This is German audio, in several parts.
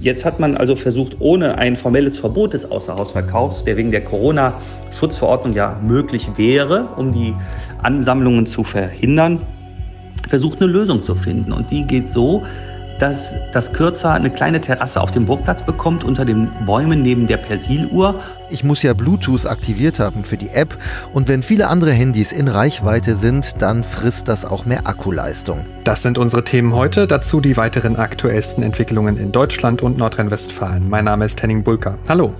Jetzt hat man also versucht, ohne ein formelles Verbot des Außerhausverkaufs, der wegen der Corona-Schutzverordnung ja möglich wäre, um die Ansammlungen zu verhindern, versucht eine Lösung zu finden. Und die geht so, dass das Kürzer eine kleine Terrasse auf dem Burgplatz bekommt, unter den Bäumen neben der Persiluhr. Ich muss ja Bluetooth aktiviert haben für die App und wenn viele andere Handys in Reichweite sind, dann frisst das auch mehr Akkuleistung. Das sind unsere Themen heute, dazu die weiteren aktuellsten Entwicklungen in Deutschland und Nordrhein-Westfalen. Mein Name ist Henning Bulka. Hallo.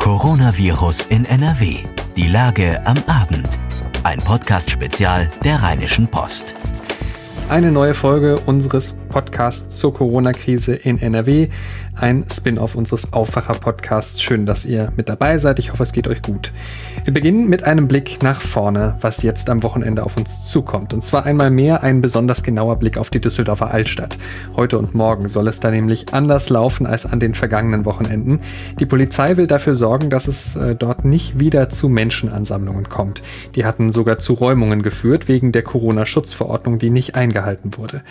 Coronavirus in NRW. Die Lage am Abend. Ein Podcast-Spezial der Rheinischen Post. Eine neue Folge unseres Podcasts zur Corona-Krise in NRW. Ein Spin-off unseres Aufwacher-Podcasts. Schön, dass ihr mit dabei seid. Ich hoffe, es geht euch gut. Wir beginnen mit einem Blick nach vorne, was jetzt am Wochenende auf uns zukommt. Und zwar einmal mehr ein besonders genauer Blick auf die Düsseldorfer Altstadt. Heute und morgen soll es da nämlich anders laufen als an den vergangenen Wochenenden. Die Polizei will dafür sorgen, dass es äh, dort nicht wieder zu Menschenansammlungen kommt. Die hatten sogar zu Räumungen geführt wegen der Corona-Schutzverordnung, die nicht eingehalten wurde.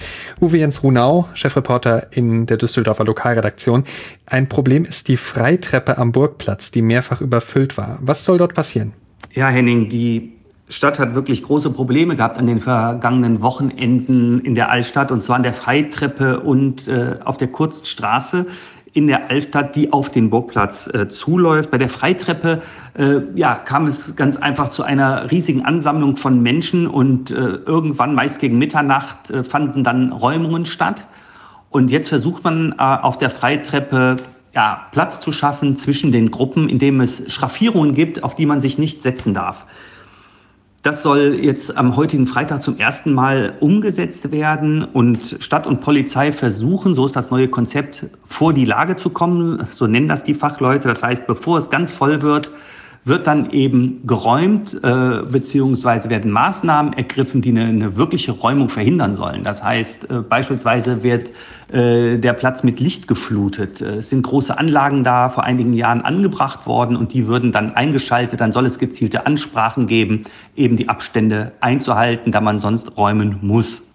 Uwe Jens Runau, Chefreporter in der Düsseldorfer Lokalredaktion. Ein Problem ist die Freitreppe am Burgplatz, die mehrfach überfüllt war. Was soll dort passieren? Ja, Henning, die Stadt hat wirklich große Probleme gehabt an den vergangenen Wochenenden in der Altstadt, und zwar an der Freitreppe und äh, auf der Kurzstraße in der Altstadt, die auf den Burgplatz äh, zuläuft. Bei der Freitreppe äh, ja, kam es ganz einfach zu einer riesigen Ansammlung von Menschen und äh, irgendwann, meist gegen Mitternacht, äh, fanden dann Räumungen statt. Und jetzt versucht man äh, auf der Freitreppe ja, Platz zu schaffen zwischen den Gruppen, indem es Schraffierungen gibt, auf die man sich nicht setzen darf. Das soll jetzt am heutigen Freitag zum ersten Mal umgesetzt werden und Stadt und Polizei versuchen, so ist das neue Konzept, vor die Lage zu kommen. So nennen das die Fachleute. Das heißt, bevor es ganz voll wird, wird dann eben geräumt, äh, beziehungsweise werden Maßnahmen ergriffen, die eine, eine wirkliche Räumung verhindern sollen. Das heißt, äh, beispielsweise wird äh, der Platz mit Licht geflutet. Äh, es sind große Anlagen da vor einigen Jahren angebracht worden und die würden dann eingeschaltet. Dann soll es gezielte Ansprachen geben, eben die Abstände einzuhalten, da man sonst räumen muss.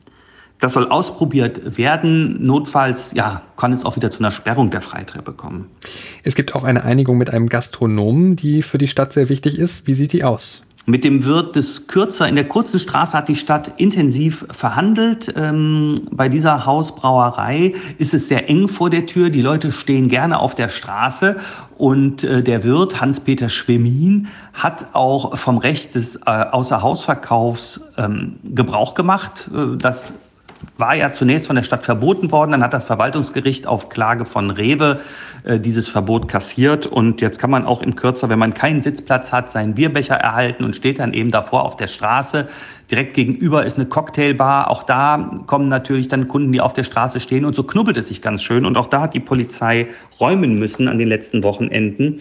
Das soll ausprobiert werden. Notfalls ja, kann es auch wieder zu einer Sperrung der Freitreppe kommen. Es gibt auch eine Einigung mit einem Gastronomen, die für die Stadt sehr wichtig ist. Wie sieht die aus? Mit dem Wirt des Kürzer in der kurzen Straße hat die Stadt intensiv verhandelt. Ähm, bei dieser Hausbrauerei ist es sehr eng vor der Tür. Die Leute stehen gerne auf der Straße. Und äh, der Wirt, Hans-Peter Schwemin, hat auch vom Recht des äh, Außerhausverkaufs ähm, Gebrauch gemacht. Äh, das war ja zunächst von der Stadt verboten worden. Dann hat das Verwaltungsgericht auf Klage von Rewe äh, dieses Verbot kassiert. Und jetzt kann man auch im Kürzer, wenn man keinen Sitzplatz hat, seinen Bierbecher erhalten und steht dann eben davor auf der Straße. Direkt gegenüber ist eine Cocktailbar. Auch da kommen natürlich dann Kunden, die auf der Straße stehen. Und so knubbelt es sich ganz schön. Und auch da hat die Polizei räumen müssen an den letzten Wochenenden.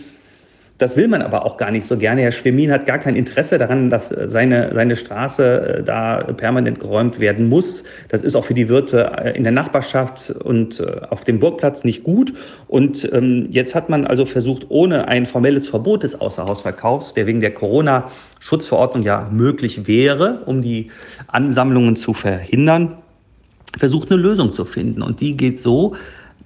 Das will man aber auch gar nicht so gerne. Herr Schwemin hat gar kein Interesse daran, dass seine, seine Straße äh, da permanent geräumt werden muss. Das ist auch für die Wirte äh, in der Nachbarschaft und äh, auf dem Burgplatz nicht gut. Und ähm, jetzt hat man also versucht, ohne ein formelles Verbot des Außerhausverkaufs, der wegen der Corona-Schutzverordnung ja möglich wäre, um die Ansammlungen zu verhindern, versucht eine Lösung zu finden. Und die geht so,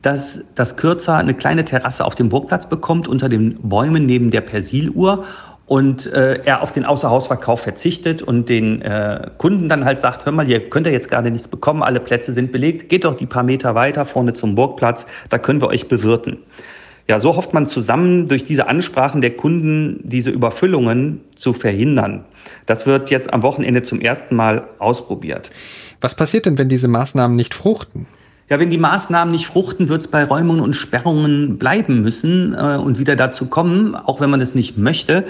dass das Kürzer eine kleine Terrasse auf dem Burgplatz bekommt, unter den Bäumen neben der Persiluhr und äh, er auf den Außerhausverkauf verzichtet und den äh, Kunden dann halt sagt, hör mal, ihr könnt ja jetzt gerade nichts bekommen, alle Plätze sind belegt, geht doch die paar Meter weiter vorne zum Burgplatz, da können wir euch bewirten. Ja, so hofft man zusammen durch diese Ansprachen der Kunden diese Überfüllungen zu verhindern. Das wird jetzt am Wochenende zum ersten Mal ausprobiert. Was passiert denn, wenn diese Maßnahmen nicht fruchten? Ja, wenn die Maßnahmen nicht fruchten, wird es bei Räumungen und Sperrungen bleiben müssen äh, und wieder dazu kommen, auch wenn man das nicht möchte.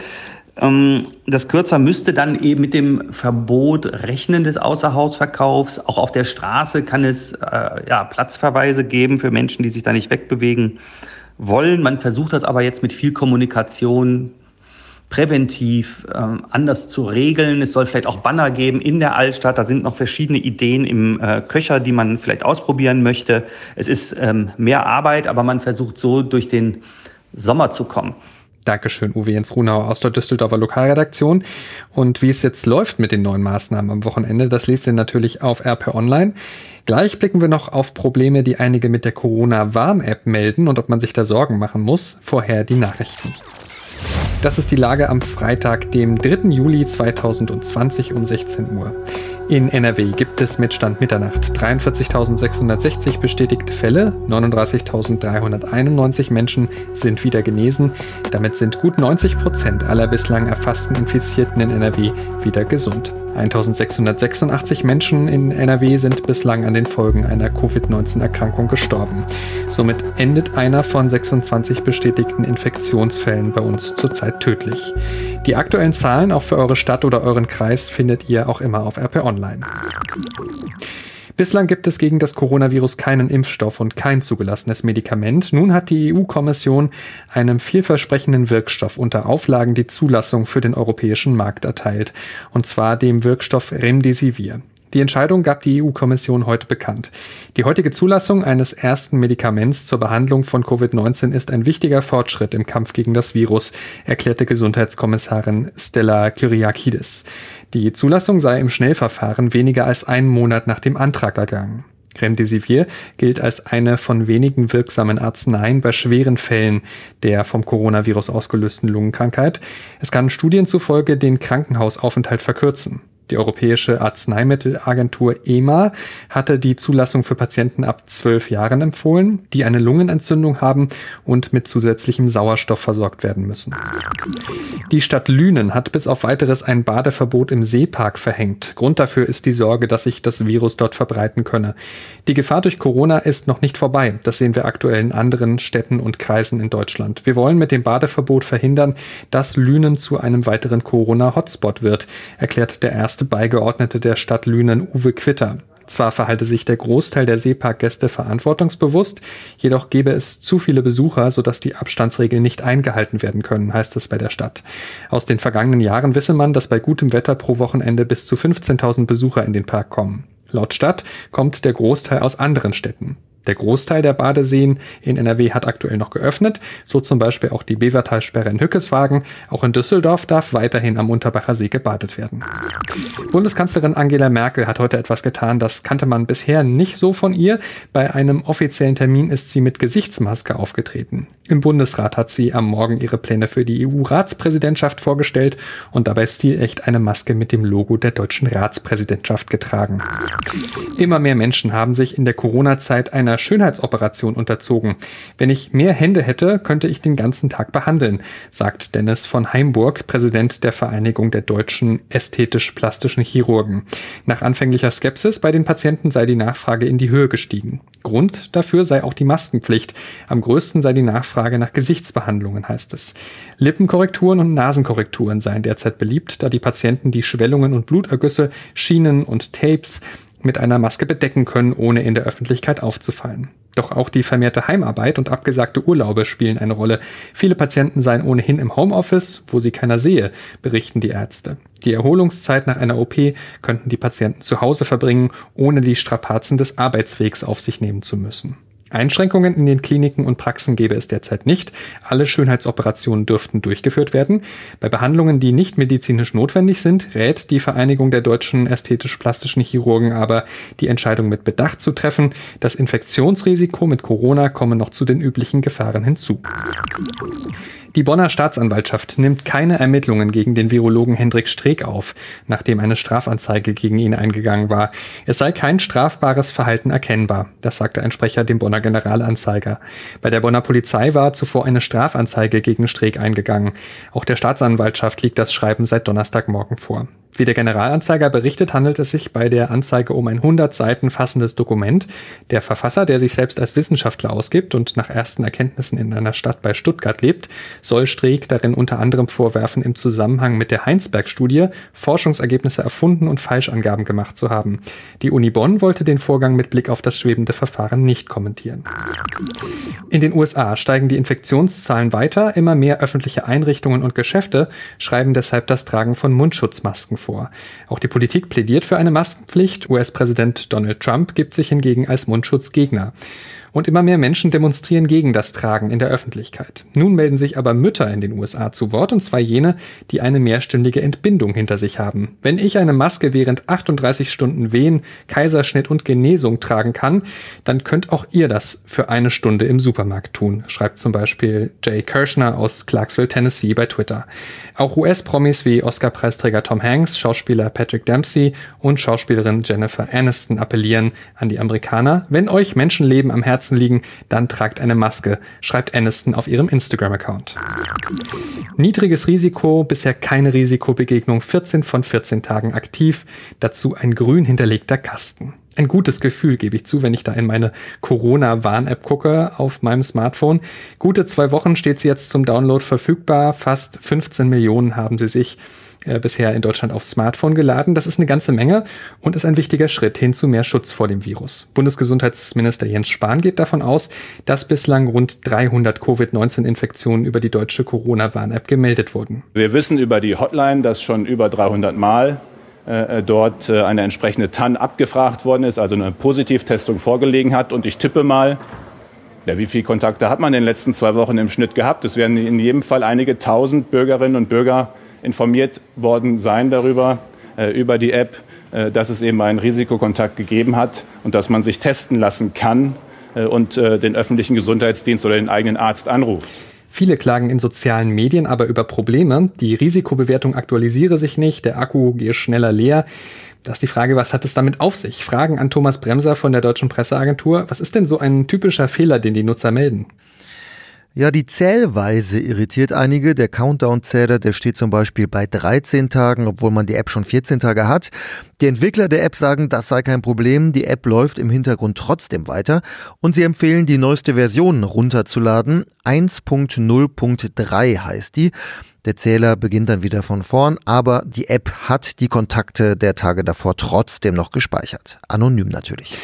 Ähm, das Kürzer müsste dann eben mit dem Verbot rechnen des Außerhausverkaufs. Auch auf der Straße kann es äh, ja, Platzverweise geben für Menschen, die sich da nicht wegbewegen wollen. Man versucht das aber jetzt mit viel Kommunikation präventiv ähm, anders zu regeln. Es soll vielleicht auch Banner geben in der Altstadt. Da sind noch verschiedene Ideen im äh, Köcher, die man vielleicht ausprobieren möchte. Es ist ähm, mehr Arbeit, aber man versucht so durch den Sommer zu kommen. Dankeschön, Uwe Jens Runauer aus der Düsseldorfer Lokalredaktion. Und wie es jetzt läuft mit den neuen Maßnahmen am Wochenende, das lest ihr natürlich auf RP Online. Gleich blicken wir noch auf Probleme, die einige mit der Corona-Warn-App melden und ob man sich da Sorgen machen muss. Vorher die Nachrichten. Das ist die Lage am Freitag, dem 3. Juli 2020 um 16 Uhr. In NRW gibt es mit Stand Mitternacht 43.660 bestätigte Fälle, 39.391 Menschen sind wieder genesen. Damit sind gut 90 Prozent aller bislang erfassten Infizierten in NRW wieder gesund. 1686 Menschen in NRW sind bislang an den Folgen einer Covid-19-Erkrankung gestorben. Somit endet einer von 26 bestätigten Infektionsfällen bei uns zurzeit tödlich. Die aktuellen Zahlen auch für eure Stadt oder euren Kreis findet ihr auch immer auf RP Online. Bislang gibt es gegen das Coronavirus keinen Impfstoff und kein zugelassenes Medikament. Nun hat die EU-Kommission einem vielversprechenden Wirkstoff unter Auflagen die Zulassung für den europäischen Markt erteilt, und zwar dem Wirkstoff Remdesivir. Die Entscheidung gab die EU-Kommission heute bekannt. Die heutige Zulassung eines ersten Medikaments zur Behandlung von Covid-19 ist ein wichtiger Fortschritt im Kampf gegen das Virus, erklärte Gesundheitskommissarin Stella Kyriakidis. Die Zulassung sei im Schnellverfahren weniger als einen Monat nach dem Antrag ergangen. Remdesivir gilt als eine von wenigen wirksamen Arzneien bei schweren Fällen der vom Coronavirus ausgelösten Lungenkrankheit. Es kann Studien zufolge den Krankenhausaufenthalt verkürzen. Die Europäische Arzneimittelagentur EMA hatte die Zulassung für Patienten ab zwölf Jahren empfohlen, die eine Lungenentzündung haben und mit zusätzlichem Sauerstoff versorgt werden müssen. Die Stadt Lünen hat bis auf weiteres ein Badeverbot im Seepark verhängt. Grund dafür ist die Sorge, dass sich das Virus dort verbreiten könne. Die Gefahr durch Corona ist noch nicht vorbei. Das sehen wir aktuell in anderen Städten und Kreisen in Deutschland. Wir wollen mit dem Badeverbot verhindern, dass Lünen zu einem weiteren Corona-Hotspot wird, erklärt der erste erste Beigeordnete der Stadt Lünen, Uwe Quitter. Zwar verhalte sich der Großteil der Seeparkgäste verantwortungsbewusst, jedoch gäbe es zu viele Besucher, sodass die Abstandsregeln nicht eingehalten werden können, heißt es bei der Stadt. Aus den vergangenen Jahren wisse man, dass bei gutem Wetter pro Wochenende bis zu 15.000 Besucher in den Park kommen. Laut Stadt kommt der Großteil aus anderen Städten. Der Großteil der Badeseen in NRW hat aktuell noch geöffnet, so zum Beispiel auch die Bevertalsperre in Hückeswagen. Auch in Düsseldorf darf weiterhin am Unterbacher See gebadet werden. Bundeskanzlerin Angela Merkel hat heute etwas getan, das kannte man bisher nicht so von ihr. Bei einem offiziellen Termin ist sie mit Gesichtsmaske aufgetreten. Im Bundesrat hat sie am Morgen ihre Pläne für die EU-Ratspräsidentschaft vorgestellt und dabei stilecht eine Maske mit dem Logo der deutschen Ratspräsidentschaft getragen. Immer mehr Menschen haben sich in der Corona-Zeit einer Schönheitsoperation unterzogen. Wenn ich mehr Hände hätte, könnte ich den ganzen Tag behandeln, sagt Dennis von Heimburg, Präsident der Vereinigung der deutschen ästhetisch-plastischen Chirurgen. Nach anfänglicher Skepsis bei den Patienten sei die Nachfrage in die Höhe gestiegen. Grund dafür sei auch die Maskenpflicht. Am größten sei die Nachfrage nach Gesichtsbehandlungen, heißt es. Lippenkorrekturen und Nasenkorrekturen seien derzeit beliebt, da die Patienten die Schwellungen und Blutergüsse, Schienen und Tapes mit einer Maske bedecken können, ohne in der Öffentlichkeit aufzufallen. Doch auch die vermehrte Heimarbeit und abgesagte Urlaube spielen eine Rolle. Viele Patienten seien ohnehin im Homeoffice, wo sie keiner sehe, berichten die Ärzte. Die Erholungszeit nach einer OP könnten die Patienten zu Hause verbringen, ohne die Strapazen des Arbeitswegs auf sich nehmen zu müssen. Einschränkungen in den Kliniken und Praxen gäbe es derzeit nicht. Alle Schönheitsoperationen dürften durchgeführt werden. Bei Behandlungen, die nicht medizinisch notwendig sind, rät die Vereinigung der deutschen ästhetisch-plastischen Chirurgen aber, die Entscheidung mit Bedacht zu treffen. Das Infektionsrisiko mit Corona komme noch zu den üblichen Gefahren hinzu. Die Bonner Staatsanwaltschaft nimmt keine Ermittlungen gegen den Virologen Hendrik Streeck auf, nachdem eine Strafanzeige gegen ihn eingegangen war. Es sei kein strafbares Verhalten erkennbar, das sagte ein Sprecher dem Bonner Generalanzeiger. Bei der Bonner Polizei war zuvor eine Strafanzeige gegen Streeck eingegangen. Auch der Staatsanwaltschaft liegt das Schreiben seit Donnerstagmorgen vor. Wie der Generalanzeiger berichtet, handelt es sich bei der Anzeige um ein 100 Seiten fassendes Dokument. Der Verfasser, der sich selbst als Wissenschaftler ausgibt und nach ersten Erkenntnissen in einer Stadt bei Stuttgart lebt, soll Streeck darin unter anderem vorwerfen, im Zusammenhang mit der Heinsberg-Studie Forschungsergebnisse erfunden und Falschangaben gemacht zu haben. Die Uni Bonn wollte den Vorgang mit Blick auf das schwebende Verfahren nicht kommentieren. In den USA steigen die Infektionszahlen weiter. Immer mehr öffentliche Einrichtungen und Geschäfte schreiben deshalb das Tragen von Mundschutzmasken vor. Auch die Politik plädiert für eine Maskenpflicht. US-Präsident Donald Trump gibt sich hingegen als Mundschutzgegner. Und immer mehr Menschen demonstrieren gegen das Tragen in der Öffentlichkeit. Nun melden sich aber Mütter in den USA zu Wort, und zwar jene, die eine mehrstündige Entbindung hinter sich haben. Wenn ich eine Maske während 38 Stunden Wehen, Kaiserschnitt und Genesung tragen kann, dann könnt auch ihr das für eine Stunde im Supermarkt tun, schreibt zum Beispiel Jay Kirschner aus Clarksville, Tennessee bei Twitter. Auch US-Promis wie Oscar-Preisträger Tom Hanks, Schauspieler Patrick Dempsey und Schauspielerin Jennifer Aniston appellieren an die Amerikaner, wenn euch Menschenleben am Herzen liegen, dann tragt eine Maske, schreibt Aniston auf ihrem Instagram-Account. Niedriges Risiko, bisher keine Risikobegegnung, 14 von 14 Tagen aktiv, dazu ein grün hinterlegter Kasten ein gutes Gefühl, gebe ich zu, wenn ich da in meine Corona-Warn-App gucke auf meinem Smartphone. Gute zwei Wochen steht sie jetzt zum Download verfügbar. Fast 15 Millionen haben sie sich äh, bisher in Deutschland aufs Smartphone geladen. Das ist eine ganze Menge und ist ein wichtiger Schritt hin zu mehr Schutz vor dem Virus. Bundesgesundheitsminister Jens Spahn geht davon aus, dass bislang rund 300 Covid-19-Infektionen über die deutsche Corona-Warn-App gemeldet wurden. Wir wissen über die Hotline, dass schon über 300 Mal äh, dort äh, eine entsprechende TAN abgefragt worden ist, also eine Positivtestung vorgelegen hat. Und ich tippe mal, ja, wie viele Kontakte hat man in den letzten zwei Wochen im Schnitt gehabt? Es werden in jedem Fall einige tausend Bürgerinnen und Bürger informiert worden sein darüber, äh, über die App, äh, dass es eben einen Risikokontakt gegeben hat und dass man sich testen lassen kann äh, und den öffentlichen Gesundheitsdienst oder den eigenen Arzt anruft. Viele klagen in sozialen Medien aber über Probleme. Die Risikobewertung aktualisiere sich nicht, der Akku gehe schneller leer. Da ist die Frage, was hat es damit auf sich? Fragen an Thomas Bremser von der Deutschen Presseagentur. Was ist denn so ein typischer Fehler, den die Nutzer melden? Ja, die Zählweise irritiert einige. Der Countdown-Zähler, der steht zum Beispiel bei 13 Tagen, obwohl man die App schon 14 Tage hat. Die Entwickler der App sagen, das sei kein Problem. Die App läuft im Hintergrund trotzdem weiter. Und sie empfehlen, die neueste Version runterzuladen. 1.0.3 heißt die. Der Zähler beginnt dann wieder von vorn, aber die App hat die Kontakte der Tage davor trotzdem noch gespeichert. Anonym natürlich.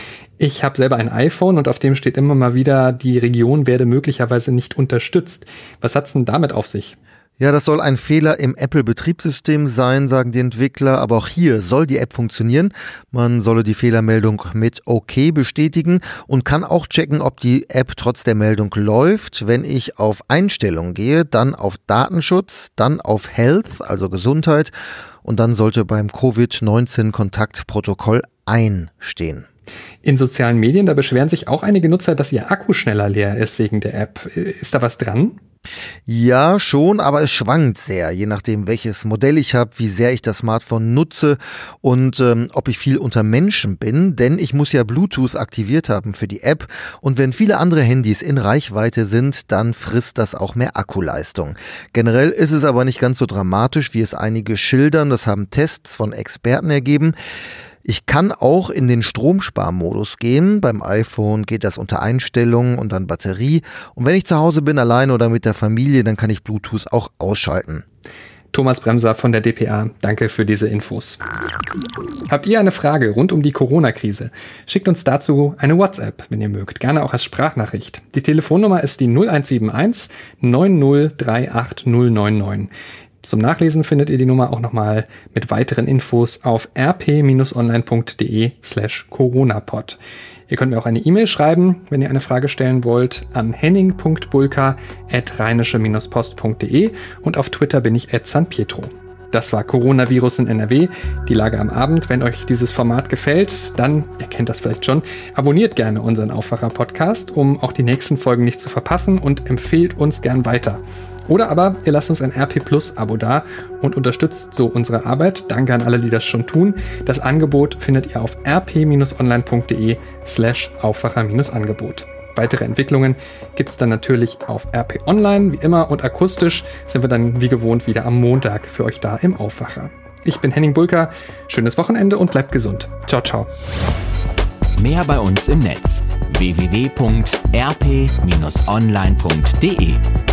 Ich habe selber ein iPhone und auf dem steht immer mal wieder, die Region werde möglicherweise nicht unterstützt. Was hat's denn damit auf sich? Ja, das soll ein Fehler im Apple-Betriebssystem sein, sagen die Entwickler, aber auch hier soll die App funktionieren. Man solle die Fehlermeldung mit OK bestätigen und kann auch checken, ob die App trotz der Meldung läuft. Wenn ich auf Einstellungen gehe, dann auf Datenschutz, dann auf Health, also Gesundheit und dann sollte beim Covid-19-Kontaktprotokoll einstehen. In sozialen Medien, da beschweren sich auch einige Nutzer, dass ihr Akku schneller leer ist wegen der App. Ist da was dran? Ja, schon, aber es schwankt sehr, je nachdem, welches Modell ich habe, wie sehr ich das Smartphone nutze und ähm, ob ich viel unter Menschen bin, denn ich muss ja Bluetooth aktiviert haben für die App und wenn viele andere Handys in Reichweite sind, dann frisst das auch mehr Akkuleistung. Generell ist es aber nicht ganz so dramatisch, wie es einige schildern, das haben Tests von Experten ergeben. Ich kann auch in den Stromsparmodus gehen. Beim iPhone geht das unter Einstellungen und dann Batterie. Und wenn ich zu Hause bin, allein oder mit der Familie, dann kann ich Bluetooth auch ausschalten. Thomas Bremser von der DPA, danke für diese Infos. Habt ihr eine Frage rund um die Corona-Krise? Schickt uns dazu eine WhatsApp, wenn ihr mögt, gerne auch als Sprachnachricht. Die Telefonnummer ist die 0171 9038099. Zum Nachlesen findet ihr die Nummer auch nochmal mit weiteren Infos auf rp-online.de slash coronapod. Ihr könnt mir auch eine E-Mail schreiben, wenn ihr eine Frage stellen wollt, an henning.bulka.rheinische-post.de und auf Twitter bin ich at San Pietro. Das war Coronavirus in NRW, die Lage am Abend. Wenn euch dieses Format gefällt, dann, ihr kennt das vielleicht schon, abonniert gerne unseren Aufwacher-Podcast, um auch die nächsten Folgen nicht zu verpassen und empfehlt uns gern weiter. Oder aber ihr lasst uns ein RP Plus Abo da und unterstützt so unsere Arbeit. Danke an alle, die das schon tun. Das Angebot findet ihr auf rp-online.de slash Aufwacher-Angebot. Weitere Entwicklungen gibt es dann natürlich auf RP Online, wie immer, und akustisch sind wir dann wie gewohnt wieder am Montag für euch da im Aufwacher. Ich bin Henning Bulka, schönes Wochenende und bleibt gesund. Ciao, ciao. Mehr bei uns im Netz www.rp-online.de